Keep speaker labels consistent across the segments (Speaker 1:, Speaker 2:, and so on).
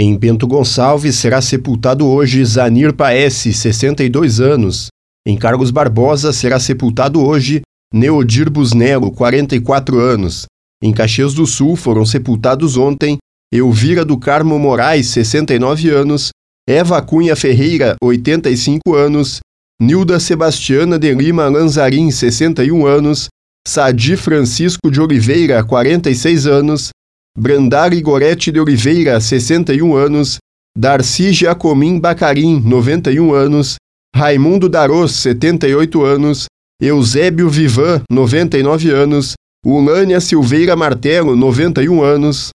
Speaker 1: Em Bento Gonçalves será sepultado hoje Zanir Paese, 62 anos. Em Carlos Barbosa será sepultado hoje Neodir Busnello, 44 anos. Em Caxias do Sul foram sepultados ontem Elvira do Carmo Moraes, 69 anos, Eva Cunha Ferreira, 85 anos, Nilda Sebastiana de Lima Lanzarin, 61 anos, Sadi Francisco de Oliveira, 46 anos, Brandari Gorete de Oliveira, 61 anos, Darcy Jacomim Bacarim, 91 anos, Raimundo Daros, 78 anos, Eusébio Vivan, 99 anos, Ulânia Silveira Martelo, 91 anos,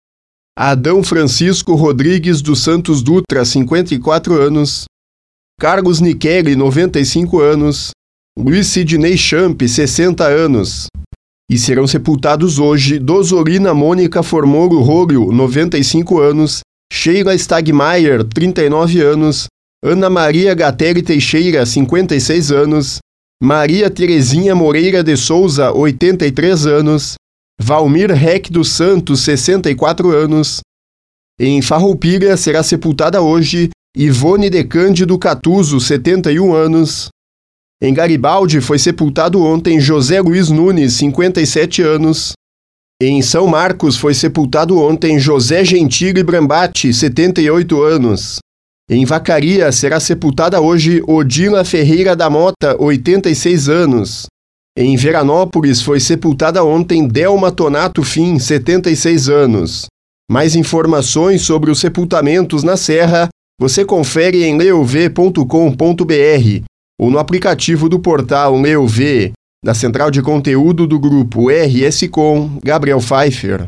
Speaker 1: Adão Francisco Rodrigues dos Santos Dutra, 54 anos, Carlos Niqueli, 95 anos, Luiz Sidney Champ, 60 anos, e serão sepultados hoje Dozolina Mônica Formoro Rólio, 95 anos, Sheila Stagmaier, 39 anos, Ana Maria Gatelli Teixeira, 56 anos, Maria Terezinha Moreira de Souza, 83 anos, Valmir Reck dos Santos, 64 anos. Em Farroupilha será sepultada hoje Ivone de Cândido Catuso, 71 anos. Em Garibaldi foi sepultado ontem José Luiz Nunes, 57 anos. Em São Marcos foi sepultado ontem José Gentili Brambati, 78 anos. Em Vacaria será sepultada hoje Odila Ferreira da Mota, 86 anos. Em Veranópolis foi sepultada ontem Delma Tonato Fim, 76 anos. Mais informações sobre os sepultamentos na Serra você confere em leov.com.br ou no aplicativo do portal Leov, da central de conteúdo do grupo RS Com, Gabriel Pfeiffer.